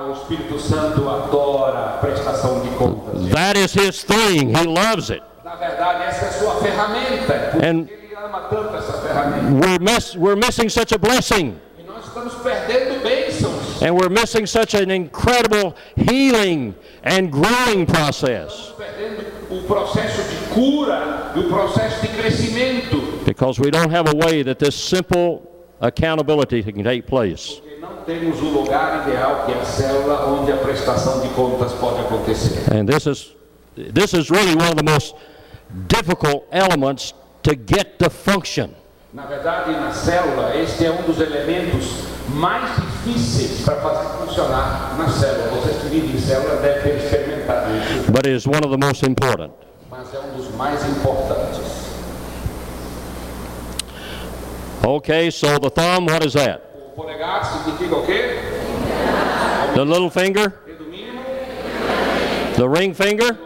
O Espírito Santo adora a prestação de contas. That is his thing. He loves it. Na verdade, essa é a sua ferramenta. É por And- isso que ele ama tanto essa ferramenta. We're, miss, we're missing such a blessing. Nós estamos perdendo bênçãos. And we're missing such an incredible healing and growing process Estamos perdendo o processo de cura o processo de crescimento. because we don't have a way that this simple accountability can take place. Porque não temos o lugar ideal que é a célula onde a prestação de contas pode acontecer. And this is, this is really one of the most difficult elements to get to function. Na verdade, na célula, este é um dos elementos mais difíceis para fazer funcionar na célula. Vocês que vivem em célula devem ter experimentado isso, but it is one of the most important. mas é um dos mais importantes. Okay, so the thumb, what is that? Polegar significa o quê? The little finger, the ring finger,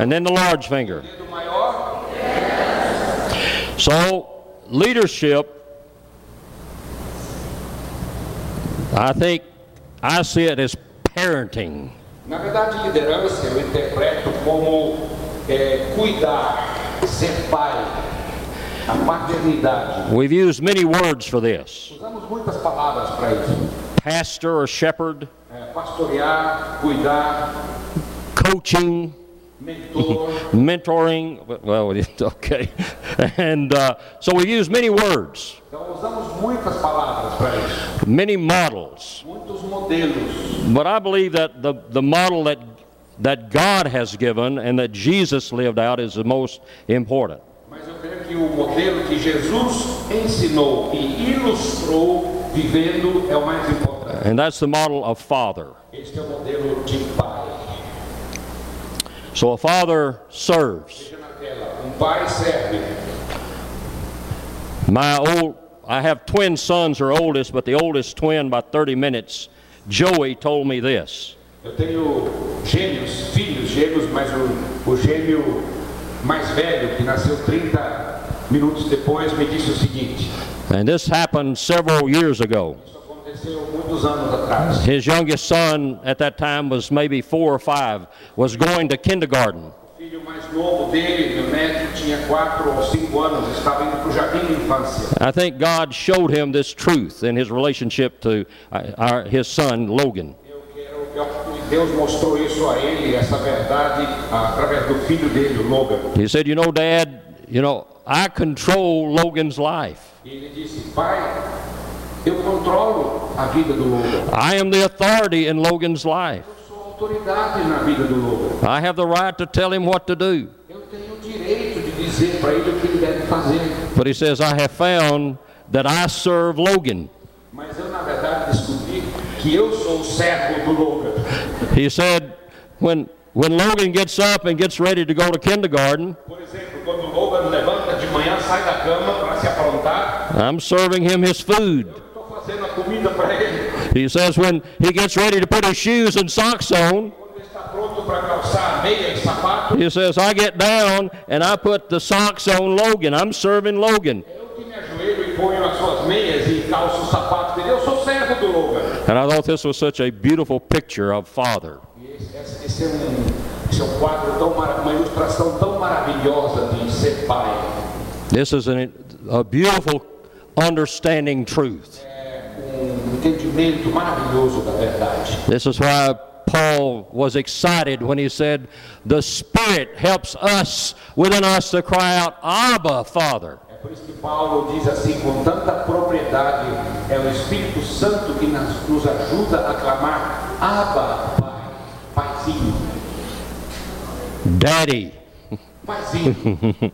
and then the large finger. So, leadership, I think, I see it as parenting. Na verdade, liderança eu interpreto como é, cuidar, ser pai. We've used many words for this Usamos muitas palavras para isso. pastor or shepherd, pastorear, cuidar, coaching, mentor. mentoring. Well, okay. And uh, so we use many words, Então usamos muitas palavras para isso, many models. muitos modelos. But I believe that the, the model that, that God has given and that Jesus lived out is the most important. Mas eu creio que o modelo que Jesus ensinou e ilustrou vivendo é o mais importante. And that's the model of father. Este é o modelo de pai. So a father serves. Veja na tela, um pai serve. My old, I have twin sons are oldest, but the oldest twin by 30 minutes, Joey told me this. Eu tenho gêmeos, filhos gêmeos, mas o, o gêmeo mais velho, que nasceu 30 minutos depois, me disse o seguinte: And this happened several years ago. Isso aconteceu muitos anos atrás. His youngest son at that time was maybe four or five, was going to kindergarten. O filho mais novo dele, meu neto, tinha 4 ou 5 anos, estava indo para o jardim de infância. I think God showed him this truth in his relationship to uh, our, his son Logan. Eu quero, eu- Deus mostrou isso a ele, essa verdade, através do filho dele, o Logan. He said, You know, Dad, you know, I control Logan's life. Ele disse: Pai, eu controlo a vida do Logan. I am the authority in Logan's life. Eu sou autoridade na vida do Logan. I have the right to tell him what to do. Eu tenho o direito de dizer para ele o que ele deve fazer. But he says, I have found that I serve Logan. Mas eu, na verdade, descobri que eu sou servo do Logan. He said, when, when Logan gets up and gets ready to go to kindergarten, Por exemplo, quando Logan levanta de manhã, sai da cama para se aprontar, I'm serving him his food. estou fazendo a comida para ele. He says, when he gets ready to put his shoes and socks on, Quando ele está pronto para calçar a meia e sapato, he says, I get down and I put the socks on Logan. I'm serving Logan. eu que me ajoelho e ponho as suas meias e calço o sapato dele. Eu sou servo do Logan. And I thought this was such a beautiful picture of Father. Um, esse é quadro, tão mara- uma ilustração tão maravilhosa de ser pai. This is an, a beautiful understanding truth. Um entendimento maravilhoso da verdade. This is why Paul was excited when he said, The Spirit helps us within us to cry out, Abba, Father. Por isso que Paulo diz assim com tanta propriedade: é o Espírito Santo que nos ajuda a clamar, Abba, Pai, Paizinho, Daddy, Paizinho,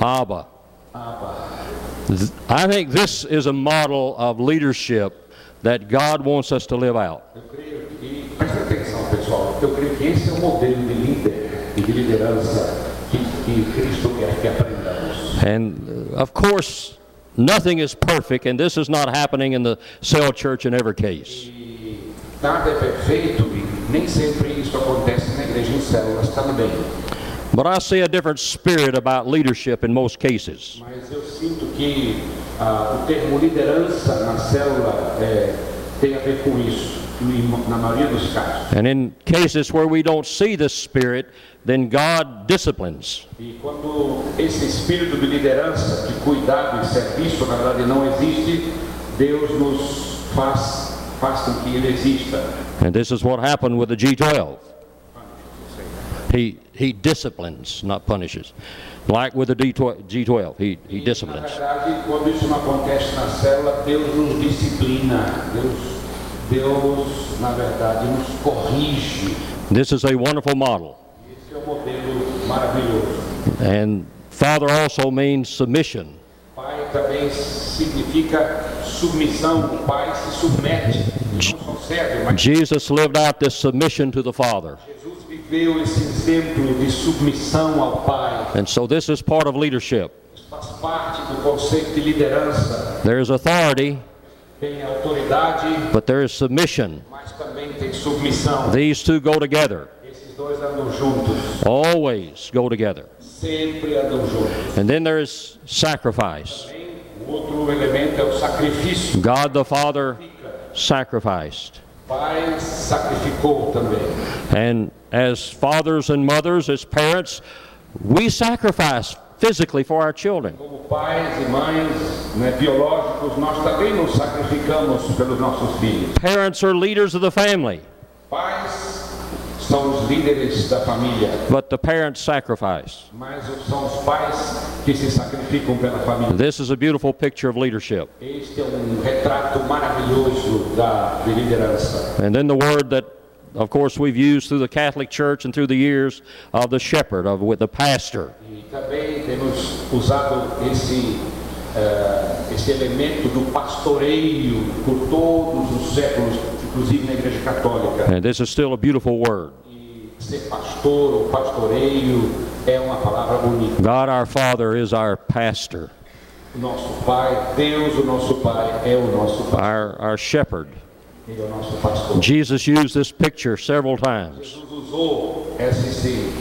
Abba. Abba. I think this is a model of leadership that God wants us to live out. Eu creio que, presta atenção pessoal, eu creio que esse é o modelo de líder e de liderança que, que Cristo quer que aprendamos. And uh, of course, nothing is perfect, and this is not happening in the cell church in every case. Nada é perfeito nem sempre isso acontece na igreja em células também. But I see a different spirit about leadership in most cases. Mas eu sinto que o termo liderança na célula é, tem a ver com isso, em- na maioria dos casos. And in cases where we don't see the spirit, then God disciplines. Quando esse espírito de liderança, de cuidado serviço, na verdade não existe, Deus nos faz, faz com que ele exista. And this is what happened with the G12. He, he disciplines, not punishes. Like with the D12, G12, he, he disciplines. Deus nos disciplina, Deus, Deus na verdade, nos corrige. This is a wonderful model. Esse é um modelo maravilhoso. And Father also means submission. Pai também significa submissão. O pai se submete, não só serve, mas Jesus lived out this submission to the Father. Jesus viveu esse exemplo de submissão ao pai. And so this is part of leadership. Faz parte do conceito de liderança. There is authority, but there is submission. mas também tem submissão. These two go together, Esses dois andam juntos, always go together. sempre andam juntos. And then there is sacrifice. Também, O outro elemento é o sacrifício. God the Father sacrificed. O pai sacrificou também. And as fathers and mothers, as parents, we sacrifice physically for our children. Como pais e mães né, biológicos, nós também nos sacrificamos pelos nossos filhos. Parents are leaders of the family, Pais são os líderes da família, but the parents sacrifice. mas são os pais que se sacrificam pela família. This is a beautiful picture of leadership. Este é um retrato maravilhoso da de liderança. And then the word that, of course, we've used through the Catholic Church and through the years of the shepherd, of with the pastor. E temos usado esse, eh, esse elemento do pastoreio por todos os séculos, inclusive na Igreja Católica. And this is still a beautiful word. E ser pastor ou pastoreio é uma palavra bonita. God our Father is our pastor, nosso Pai, Deus, o nosso Pai, é o nosso Pai. our, our shepherd. Ele é o nosso pastor. Jesus used this picture several times. Jesus usou esse-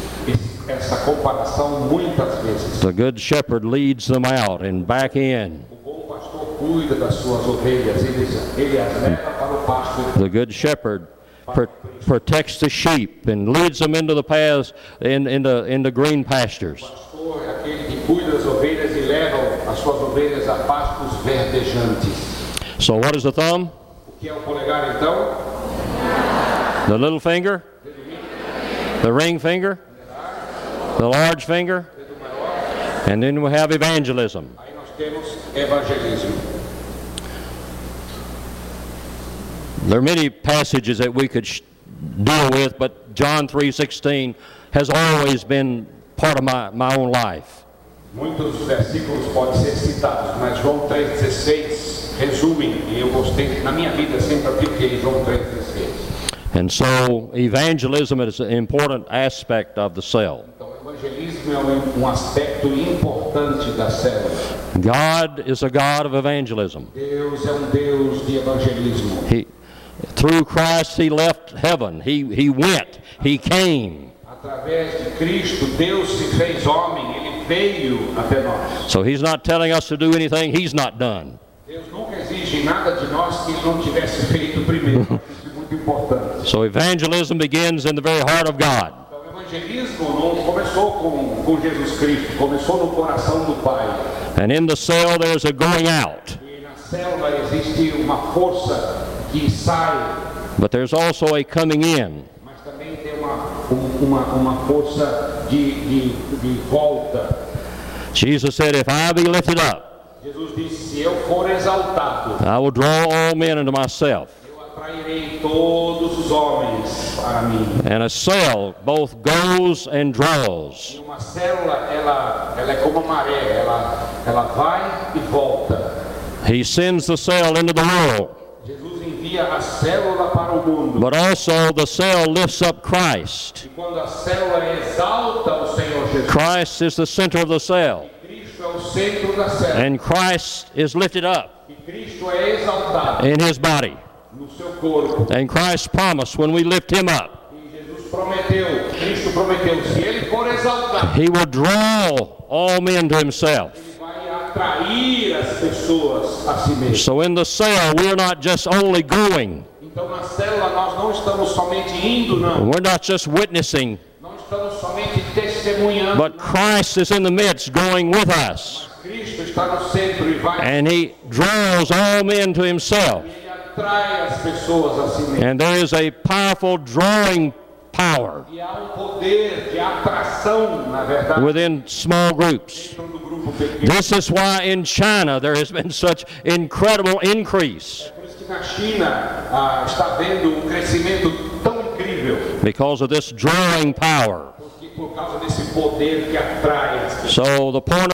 essa comparação muitas vezes. The good shepherd leads them out and back in. O bom pastor cuida das suas ovelhas, ele, ele as leva para o pasto. The good shepherd pr- protects the sheep and leads them into the paths in, into, into green pastures. O pastor é aquele que cuida das ovelhas e leva as suas ovelhas a pastos verdejantes. So what is the thumb? O que é o polegar então? The little finger? The ring finger? The large finger? And then we have evangelism. Aí nós temos evangelismo. There are many passages that we could sh- deal with, but John 3:16 has always been part of my, my own life. Muitos versículos podem ser citados, mas João 3,16 resumem, e eu gostei, na minha vida sempre apliquei João 3,16. And so evangelism is an important aspect of the cell. Então, o evangelismo é um, um aspecto importante da célula. God is a God of evangelism. Deus é um Deus de evangelismo. He, through Christ, He left heaven. He, he went. He came. Através de Cristo, Deus se fez homem, ele veio até nós. So He's not telling us to do anything He's not done. Deus nunca exige nada de nós que não tivesse feito primeiro. Isso é muito importante. So evangelism begins in the very heart of God. Evangelismo não começou com, com Jesus Cristo, começou no coração do Pai. And in the cell, there's a going out. E na célula existe uma força que sai but there's also a coming in. mas também tem uma, um- uma, uma força de, de, de volta. Jesus said, If I be lifted up, Jesus disse: Se eu for exaltado, I will draw all men unto myself. Eu atrairei todos os homens para mim. And a cell both goes and draws. E uma célula, ela, ela é como a maré, ela, ela vai e volta. He sends the cell into the world, Jesus envia a célula para o mundo. but also the cell lifts up Christ. E quando a célula exalta o Senhor Jesus, Christ is the center of the cell, Cristo é o centro da célula. and Christ is lifted up Cristo é exaltado in his body. No seu corpo. And Christ promised when we lift him up, Jesus prometeu, Cristo prometeu, se ele for exaltado, he will draw all men to himself. ele vai atrair as pessoas a si mesmo. So in the cell, we're not just only going, Então na célula nós não estamos somente indo, não. we're not just witnessing, Não estamos somente testemunhando. but Christ is in the midst going with us. Cristo está no centro vai And he draws all men to himself. Ele atrai as pessoas a si mesmo. And there is a powerful drawing power E há um poder de atração, na verdade, within small groups. dentro do grupo pequeno. This is why in China there has been such incredible increase Por isso que na China ah, está havendo um crescimento tão incrível, because of this drawing power. porque por causa desse poder que atrai as pessoas. So the point